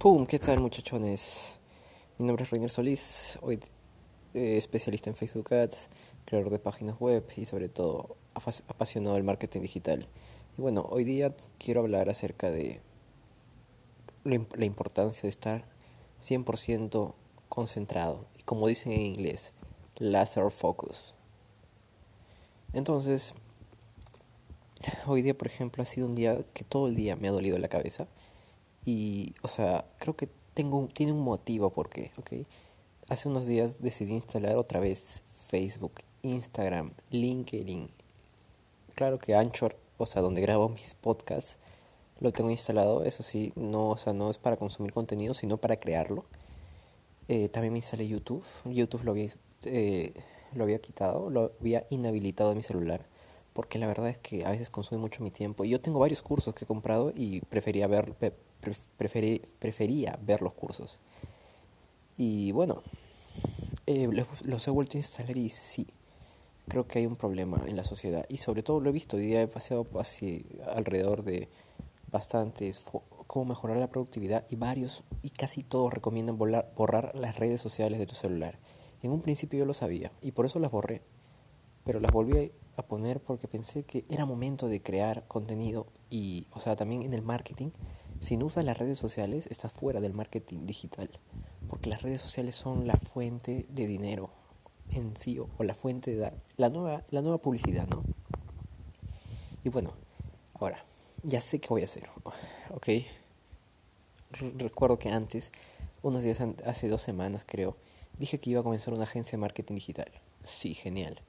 ¡Pum! ¿Qué tal muchachones? Mi nombre es Reiner Solís, hoy eh, especialista en Facebook Ads, creador de páginas web y sobre todo apasionado del marketing digital. Y bueno, hoy día quiero hablar acerca de la importancia de estar 100% concentrado y como dicen en inglés, laser focus. Entonces, hoy día por ejemplo ha sido un día que todo el día me ha dolido la cabeza y, o sea, creo que tengo tiene un motivo porque, ¿ok? Hace unos días decidí instalar otra vez Facebook, Instagram, LinkedIn. Claro que Anchor, o sea, donde grabo mis podcasts, lo tengo instalado. Eso sí, no, o sea, no es para consumir contenido, sino para crearlo. Eh, también me instalé YouTube. YouTube lo había, eh, lo había quitado, lo había inhabilitado de mi celular porque la verdad es que a veces consume mucho mi tiempo. Y yo tengo varios cursos que he comprado y prefería ver, prefería ver los cursos. Y bueno, eh, los, he vuelto a instalar y sí, creo que hay un problema en la sociedad. Y sobre todo lo he visto, hoy día he paseado así alrededor de bastantes cómo mejorar la productividad y varios y casi todos recomiendan borrar las redes sociales de tu celular. En un principio yo lo sabía y por eso las borré, pero las volví a poner porque pensé que era momento de crear contenido y, o sea, también en el marketing si no usas las redes sociales, estás fuera del marketing digital, porque las redes sociales son la fuente de dinero en sí o la fuente de la nueva la nueva publicidad, ¿no? Y bueno, ahora ya sé qué voy a hacer, ¿ok? Recuerdo que antes, unos días hace dos semanas creo, dije que iba a comenzar una agencia de marketing digital. Sí, genial.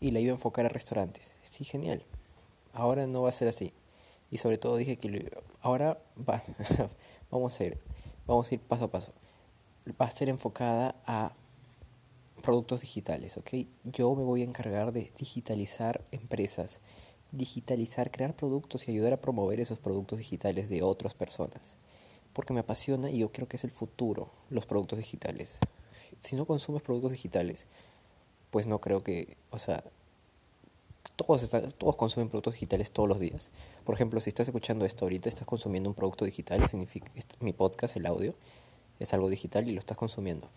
Y la iba a enfocar a restaurantes. Sí, genial. Ahora no va a ser así y sobre todo dije que ahora va, vamos a ir, vamos a ir paso a paso. Va a ser enfocada a productos digitales, ¿ok? Yo me voy a encargar de digitalizar empresas, digitalizar, crear productos y ayudar a promover esos productos digitales de otras personas. Porque me apasiona y yo creo que es el futuro, los productos digitales. Si no consumes productos digitales, pues no creo que, o sea, todos, todos consumen productos digitales todos los días. Por ejemplo, si estás escuchando esto ahorita, estás consumiendo un producto digital, significa mi podcast, el audio, es algo digital y lo estás consumiendo.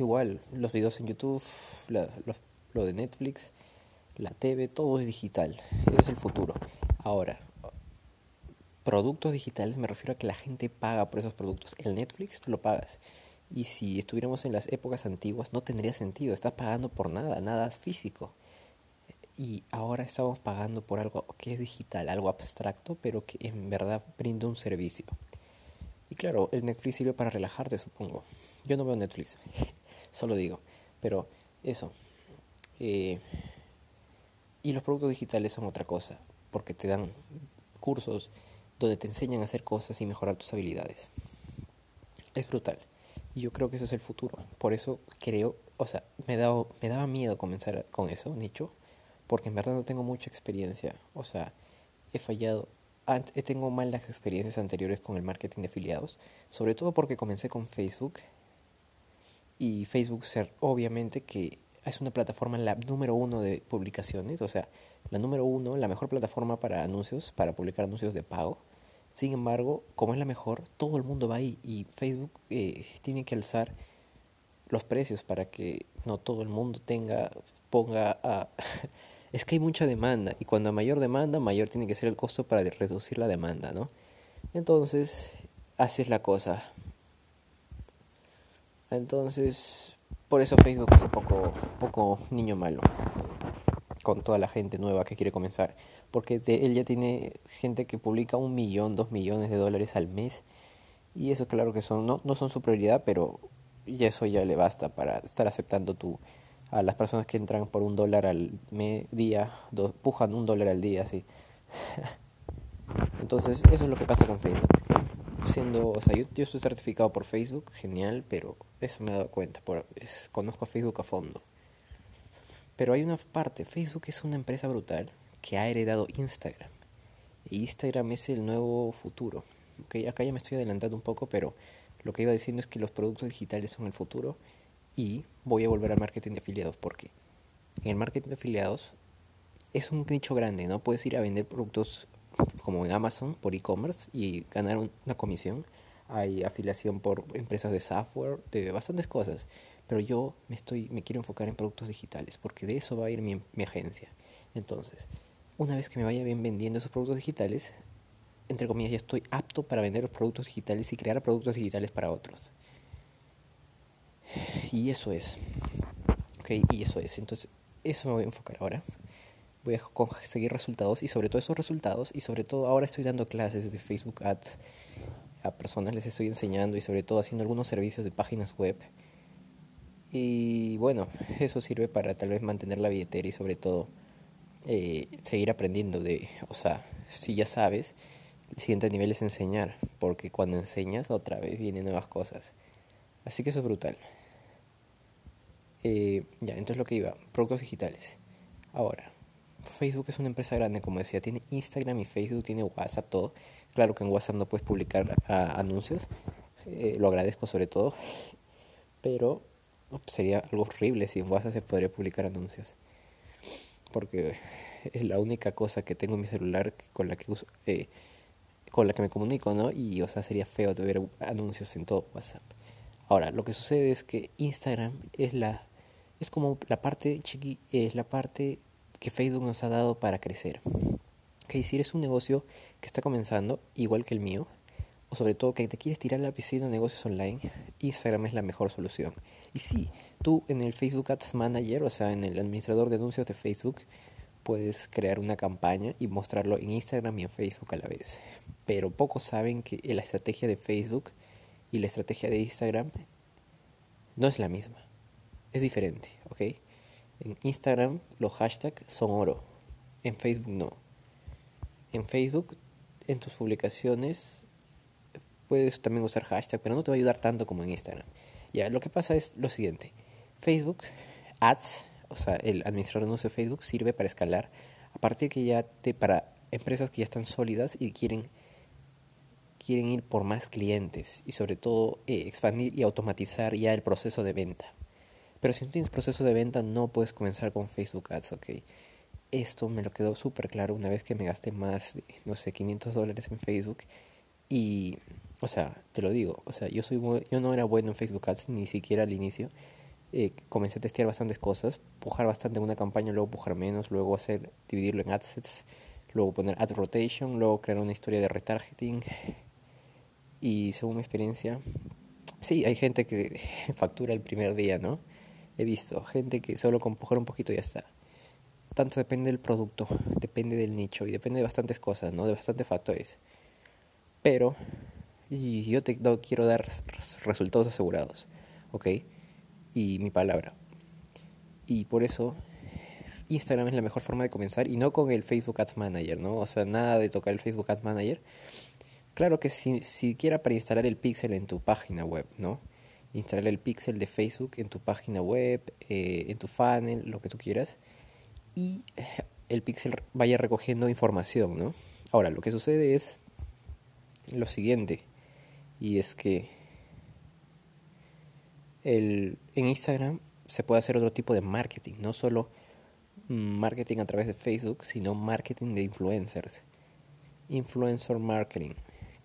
Igual, los videos en YouTube, lo, de Netflix, la TV, todo es digital. Ese es el futuro. Ahora, productos digitales me refiero a que la gente paga por esos productos. El Netflix tú lo pagas. Y si estuviéramos en las épocas antiguas no tendría sentido. Estás pagando por nada, nada es físico y ahora estamos pagando por algo que es digital, algo abstracto, pero que en verdad brinda un servicio. Y claro, el Netflix sirve para relajarte, supongo. Yo no veo Netflix, solo digo, pero eso. Eh, y los productos digitales son otra cosa, porque te dan cursos donde te enseñan a hacer cosas y mejorar tus habilidades. Es brutal. Y yo creo que eso es el futuro. Por eso creo, o sea, me, dado, me daba miedo comenzar con eso, nicho, porque en verdad no tengo mucha experiencia. O sea, he fallado. He tengo malas experiencias anteriores con el marketing de afiliados, sobre todo porque comencé con Facebook. Y Facebook ser obviamente que es una plataforma la número uno de publicaciones, o sea, la número uno, la mejor plataforma para anuncios, para publicar anuncios de pago. Sin embargo, como es la mejor, todo el mundo va ahí y Facebook eh, tiene que alzar los precios para que no todo el mundo tenga, ponga a es que hay mucha demanda y cuando mayor demanda, mayor tiene que ser el costo para reducir la demanda, ¿no? Entonces, así es la cosa. Entonces, por eso Facebook es un poco, poco niño malo con toda la gente nueva que quiere comenzar. Porque él ya tiene gente que publica un millón, dos millones de dólares al mes. Y eso claro que son, no, no son su prioridad, pero ya eso ya le basta para estar aceptando tu a las personas que entran por un dólar al día, pujan un dólar al día, así. Entonces, eso es lo que pasa con Facebook. Siendo, o sea, yo, yo estoy certificado por Facebook, genial, pero eso me he dado cuenta, por, conozco a Facebook a fondo. Pero hay una parte, Facebook es una empresa brutal que ha heredado Instagram. Instagram es el nuevo futuro. Okay, acá ya me estoy adelantando un poco, pero lo que iba diciendo es que los productos digitales son el futuro y voy a volver al marketing de afiliados porque en el marketing de afiliados es un nicho grande, ¿no? Puedes ir a vender productos como en Amazon por e-commerce y ganar una comisión. hay afiliación por empresas de software, de bastantes cosas. Pero yo me, estoy, me quiero enfocar en productos digitales, porque de eso va a ir mi, mi agencia. Entonces, una vez que me vaya bien vendiendo esos productos digitales, entre comillas, ya estoy apto para vender los productos digitales y crear productos digitales para otros. Y eso es. Ok, y eso es. Entonces, eso me voy a enfocar ahora. Voy a conseguir resultados y sobre todo esos resultados y sobre todo ahora estoy dando clases de Facebook Ads a personas, les estoy enseñando y sobre todo haciendo algunos servicios de páginas web. Y bueno, eso sirve para tal vez mantener la billetera y sobre todo eh, seguir aprendiendo de, o sea, si ya sabes, el siguiente nivel es enseñar, porque cuando enseñas otra vez vienen nuevas cosas. Así que eso es brutal. Eh, ya, entonces lo que iba, productos digitales. Ahora, Facebook es una empresa grande, como decía, tiene Instagram y Facebook, tiene WhatsApp, todo. Claro que en WhatsApp no puedes publicar anuncios, eh, lo agradezco sobre todo, pero sería algo horrible si en WhatsApp se podría publicar anuncios. Porque es la única cosa que tengo en mi celular con la que uso, eh, con la que me comunico, ¿no? Y, o sea, sería feo de ver anuncios en todo WhatsApp. Ahora, lo que sucede es que Instagram es la es como la parte chiqui, es la parte que Facebook nos ha dado para crecer. Que si eres un negocio que está comenzando, igual que el mío, o sobre todo que te quieres tirar la piscina de negocios online, Instagram es la mejor solución. Y sí, tú en el Facebook Ads Manager, o sea, en el administrador de anuncios de Facebook, puedes crear una campaña y mostrarlo en Instagram y en Facebook a la vez. Pero pocos saben que la estrategia de Facebook y la estrategia de Instagram no es la misma es diferente, ¿ok? En Instagram los hashtags son oro, en Facebook no. En Facebook, en tus publicaciones, puedes también usar hashtag, pero no te va a ayudar tanto como en Instagram. Ya, lo que pasa es lo siguiente. Facebook, Ads, o sea, el administrador de anuncios de Facebook sirve para escalar a partir que ya te, para empresas que ya están sólidas y quieren quieren ir por más clientes y sobre todo eh, expandir y automatizar ya el proceso de venta. Pero si no tienes proceso de venta, no puedes comenzar con Facebook Ads, ¿ok? Esto me lo quedó súper claro una vez que me gasté más de, no sé, 500 dólares en Facebook. Y, o sea, te lo digo, o sea, yo, soy yo no era bueno en Facebook Ads, ni siquiera al inicio. Eh, comencé a testear bastantes cosas, pujar bastante en una campaña, luego pujar menos, luego hacer, dividirlo en adsets, luego poner ad rotation, luego crear una historia de retargeting. Y según mi experiencia, sí, hay gente que factura el primer día, ¿no? he visto gente que solo con pujar un poquito ya está. Tanto depende del producto, depende del nicho y depende de bastantes cosas, ¿no? De bastantes factores. Pero y yo te quiero dar resultados asegurados, ¿ok? Y mi palabra. Y por eso Instagram es la mejor forma de comenzar y no con el Facebook Ads Manager, ¿no? O sea, nada de tocar el Facebook Ads Manager. Claro que si siquiera para instalar el pixel en tu página web, ¿no? instalar el pixel de Facebook en tu página web, eh, en tu funnel, lo que tú quieras, y el pixel vaya recogiendo información, ¿no? Ahora, lo que sucede es lo siguiente, y es que el, en Instagram se puede hacer otro tipo de marketing, no solo marketing a través de Facebook, sino marketing de influencers. Influencer marketing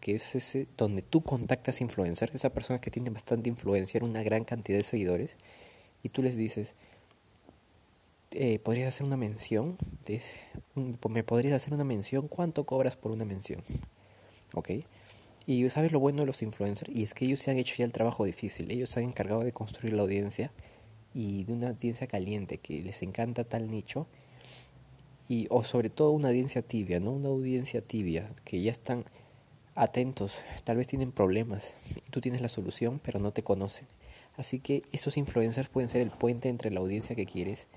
que es ese donde tú contactas influencers, esa persona que tiene bastante influencia, una gran cantidad de seguidores, y tú les dices, eh, ¿podrías hacer una mención? ¿Me podrías hacer una mención? ¿Cuánto cobras por una mención? ¿Ok? Y sabes lo bueno de los influencers, y es que ellos se han hecho ya el trabajo difícil, ellos se han encargado de construir la audiencia y de una audiencia caliente que les encanta tal nicho y o sobre todo una audiencia tibia, ¿no? Una audiencia tibia que ya están atentos, tal vez tienen problemas y tú tienes la solución, pero no te conocen. Así que esos influencers pueden ser el puente entre la audiencia que quieres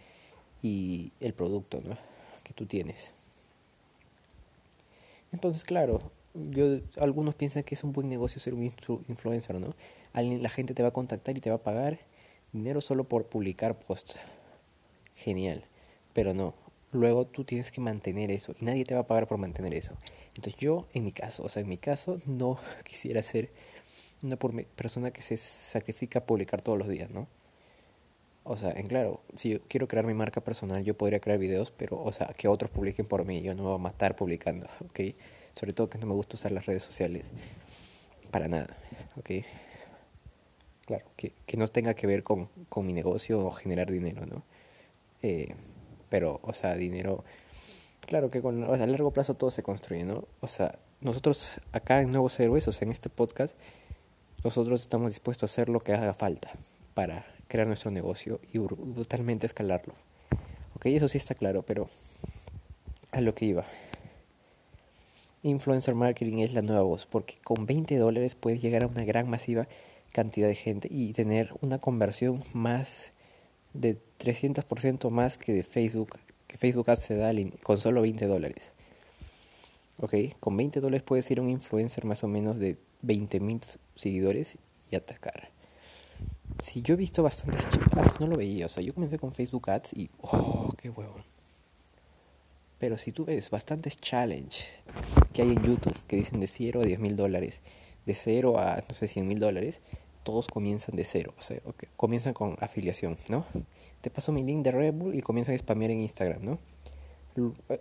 y el producto ¿no? que tú tienes. Entonces, claro, yo, algunos piensan que es un buen negocio ser un influencer, ¿no? la gente te va a contactar y te va a pagar dinero solo por publicar posts. Genial, pero no. Luego tú tienes que mantener eso y nadie te va a pagar por mantener eso. Entonces yo, en mi caso, o sea, en mi caso, no quisiera ser una persona que se sacrifica a publicar todos los días, ¿no? O sea, en claro, si yo quiero crear mi marca personal, yo podría crear videos, pero, o sea, que otros publiquen por mí, yo no me voy a matar publicando, ¿ok? Sobre todo que no me gusta usar las redes sociales, para nada. ¿ok? Claro, que, que no tenga que ver con, con, mi negocio o generar dinero, ¿no? Eh, pero, o sea, dinero, claro que con, o a largo plazo todo se construye, ¿no? O sea, nosotros acá en Nuevos Héroes, o sea, en este podcast, nosotros estamos dispuestos a hacer lo que haga falta para crear nuestro negocio y brutalmente escalarlo. Ok, eso sí está claro, pero a lo que iba. Influencer marketing es la nueva voz, porque con 20 dólares puedes llegar a una gran masiva cantidad de gente y tener una conversión más de 300% más que de Facebook, que Facebook se da con solo 20 dólares. Ok, con 20 dólares puedes ir a un influencer más o menos de 20 mil seguidores y atacar. Si yo he visto bastantes antes no lo veía, o sea, yo comencé con Facebook Ads y oh, qué huevo. Pero si tú ves bastantes challenge que hay en YouTube que dicen de 0 a 10 mil dólares, de 0 a, no sé, 100 mil dólares, todos comienzan de cero, o sea, comienzan con afiliación, ¿no? Te paso mi link de Red Bull y comienzan a spamear en Instagram, ¿no?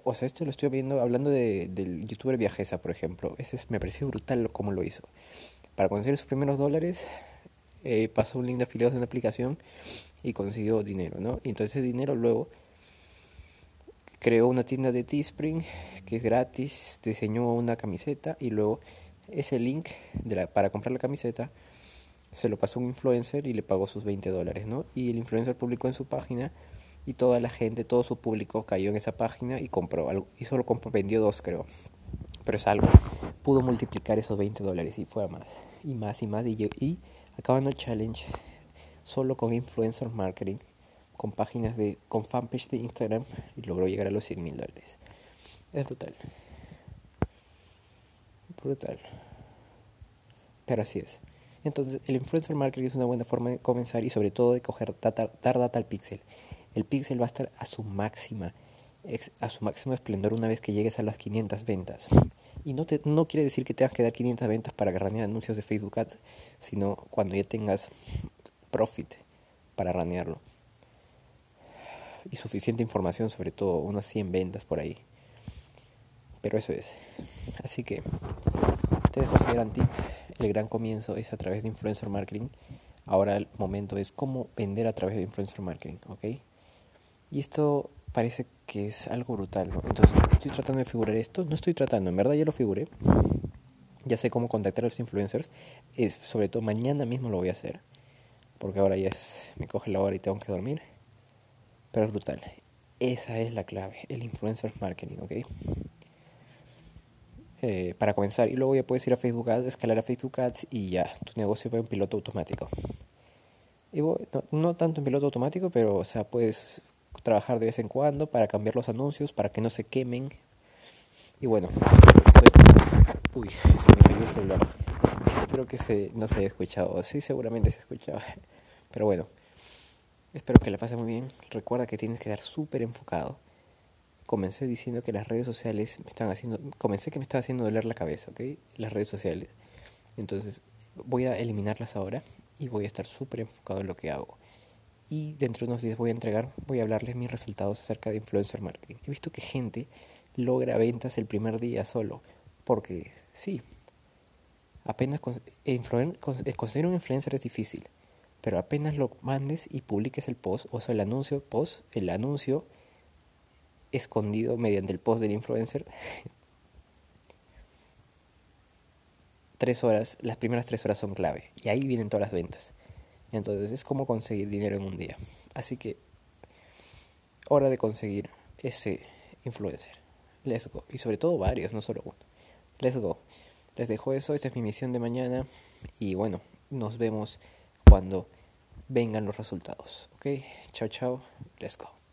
O sea, esto lo estoy viendo hablando de, del youtuber Viajesa, por ejemplo. Ese me pareció brutal cómo lo hizo. Para conseguir sus primeros dólares, eh, pasó un link de afiliados en la aplicación y consiguió dinero, ¿no? Y entonces ese dinero luego creó una tienda de Teespring que es gratis, diseñó una camiseta y luego ese link de para comprar la camiseta se lo pasó a un influencer y le pagó sus 20 dólares, ¿no? Y el influencer publicó en su página y toda la gente, todo su público cayó en esa página y compró algo. Y solo compró, vendió dos, creo. Pero es algo. Pudo multiplicar esos 20 dólares y fue a más. Y más y más. Y acabando el challenge solo con influencer marketing, con páginas de, con fanpage de Instagram y logró llegar a los 100 mil dólares. Es brutal. Brutal. Pero así es. Entonces, el influencer marketing es una buena forma de comenzar y sobre todo de coger data, dar data al pixel. El pixel va a estar a su máxima, a su máximo esplendor una vez que llegues a las 500 ventas. Y no, te, no quiere decir que tengas que dar 500 ventas para ranear anuncios de Facebook Ads, sino cuando ya tengas profit para ranearlo. Y suficiente información, sobre todo unas 100 ventas por ahí. Pero eso es. Así que te dejo ese gran tip. El gran comienzo es a través de influencer marketing. Ahora el momento es cómo vender a través de influencer marketing, ¿ok? Y esto parece que es algo brutal. Entonces, estoy tratando de figurar esto. No estoy tratando, en verdad ya lo figuré. Ya sé cómo contactar a los influencers. Es, sobre todo mañana mismo lo voy a hacer. Porque ahora ya es, me coge la hora y tengo que dormir. Pero es brutal. Esa es la clave, el influencer marketing, ¿ok? Eh, para comenzar. Y luego ya puedes ir a Facebook Ads, escalar a Facebook Ads y ya, tu negocio va en piloto automático. Y no, no, tanto en piloto automático, pero o sea, puedes trabajar de vez en cuando para cambiar los anuncios, para que no se quemen. Y bueno, uy, se me cayó el celular. Espero que se, no se haya escuchado. Sí, seguramente se escuchaba. Pero bueno, espero que la pase muy bien. Recuerda que tienes que estar súper enfocado. Comencé diciendo que las redes sociales me están haciendo, comencé que me estaba haciendo doler la cabeza, ¿ok? Las redes sociales. Entonces voy a eliminarlas ahora y voy a estar súper enfocado en lo que hago y dentro de unos días voy a entregar, voy a hablarles mis resultados acerca de influencer marketing. He visto que gente logra ventas el primer día solo, porque sí, apenas eh, conseguir un influencer es difícil, pero apenas lo mandes y publiques el post, o sea, el anuncio post, el anuncio escondido mediante el post del influencer, tres horas, las primeras tres horas son clave, y ahí vienen todas las ventas. Entonces es como conseguir dinero en un día. Así que hora de conseguir ese influencer. Let's go. Y sobre todo varios, no solo uno. Let's go. Les dejo eso, esta es mi misión de mañana. Y bueno, nos vemos cuando vengan los resultados. Ok, chao, chao. Let's go.